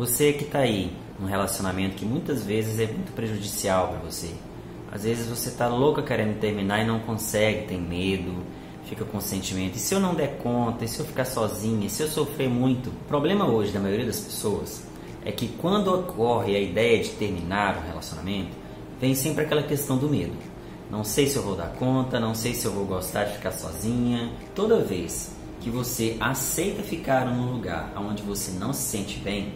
Você que está aí num relacionamento que muitas vezes é muito prejudicial para você. Às vezes você está louca querendo terminar e não consegue, tem medo, fica com sentimento. E se eu não der conta? E se eu ficar sozinha? E se eu sofrer muito? O problema hoje da maioria das pessoas é que quando ocorre a ideia de terminar um relacionamento, vem sempre aquela questão do medo. Não sei se eu vou dar conta, não sei se eu vou gostar de ficar sozinha. Toda vez que você aceita ficar num lugar onde você não se sente bem,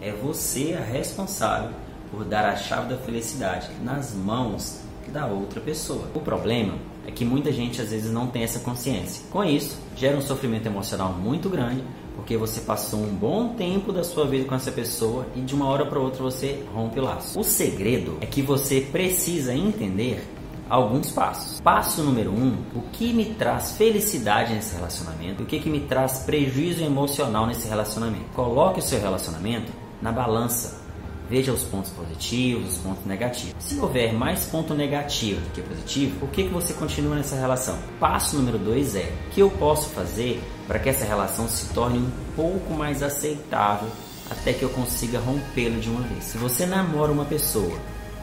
é você a responsável por dar a chave da felicidade nas mãos da outra pessoa. O problema é que muita gente às vezes não tem essa consciência. Com isso, gera um sofrimento emocional muito grande, porque você passou um bom tempo da sua vida com essa pessoa e de uma hora para outra você rompe o laço. O segredo é que você precisa entender alguns passos. Passo número um: o que me traz felicidade nesse relacionamento? O que, que me traz prejuízo emocional nesse relacionamento? Coloque o seu relacionamento na balança. Veja os pontos positivos, os pontos negativos. Se houver mais ponto negativo do que positivo, por que, que você continua nessa relação? Passo número dois é: o que eu posso fazer para que essa relação se torne um pouco mais aceitável até que eu consiga rompê-lo de uma vez? Se você namora uma pessoa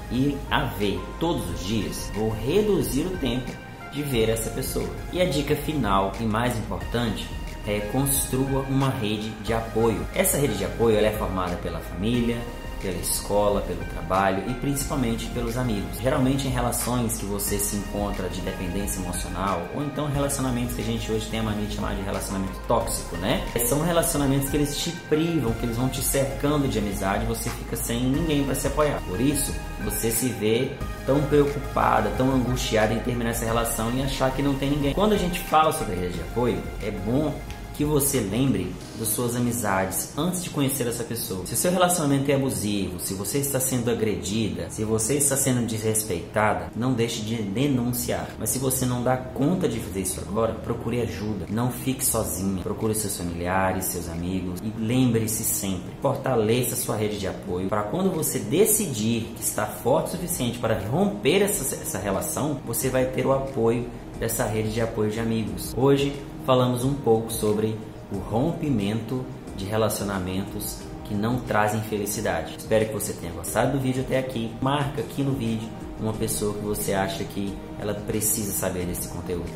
e a vê todos os dias, vou reduzir o tempo de ver essa pessoa. E a dica final e mais importante é, construa uma rede de apoio. Essa rede de apoio é formada pela família, pela escola, pelo trabalho e principalmente pelos amigos. Geralmente em relações que você se encontra de dependência emocional ou então relacionamentos que a gente hoje tem a mania de chamar de relacionamento tóxico, né? São relacionamentos que eles te privam, que eles vão te cercando de amizade e você fica sem ninguém para se apoiar. Por isso, você se vê tão preocupada, tão angustiada em terminar essa relação e achar que não tem ninguém. Quando a gente fala sobre rede de apoio, é bom que você lembre das suas amizades antes de conhecer essa pessoa. Se o seu relacionamento é abusivo, se você está sendo agredida, se você está sendo desrespeitada, não deixe de denunciar. Mas se você não dá conta de fazer isso agora, procure ajuda. Não fique sozinha. Procure seus familiares, seus amigos e lembre-se sempre, fortaleça sua rede de apoio para quando você decidir que está forte o suficiente para romper essa, essa relação, você vai ter o apoio dessa rede de apoio de amigos. Hoje falamos um pouco sobre o rompimento de relacionamentos que não trazem felicidade. Espero que você tenha gostado do vídeo até aqui. Marca aqui no vídeo uma pessoa que você acha que ela precisa saber desse conteúdo.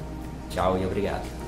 Tchau e obrigado.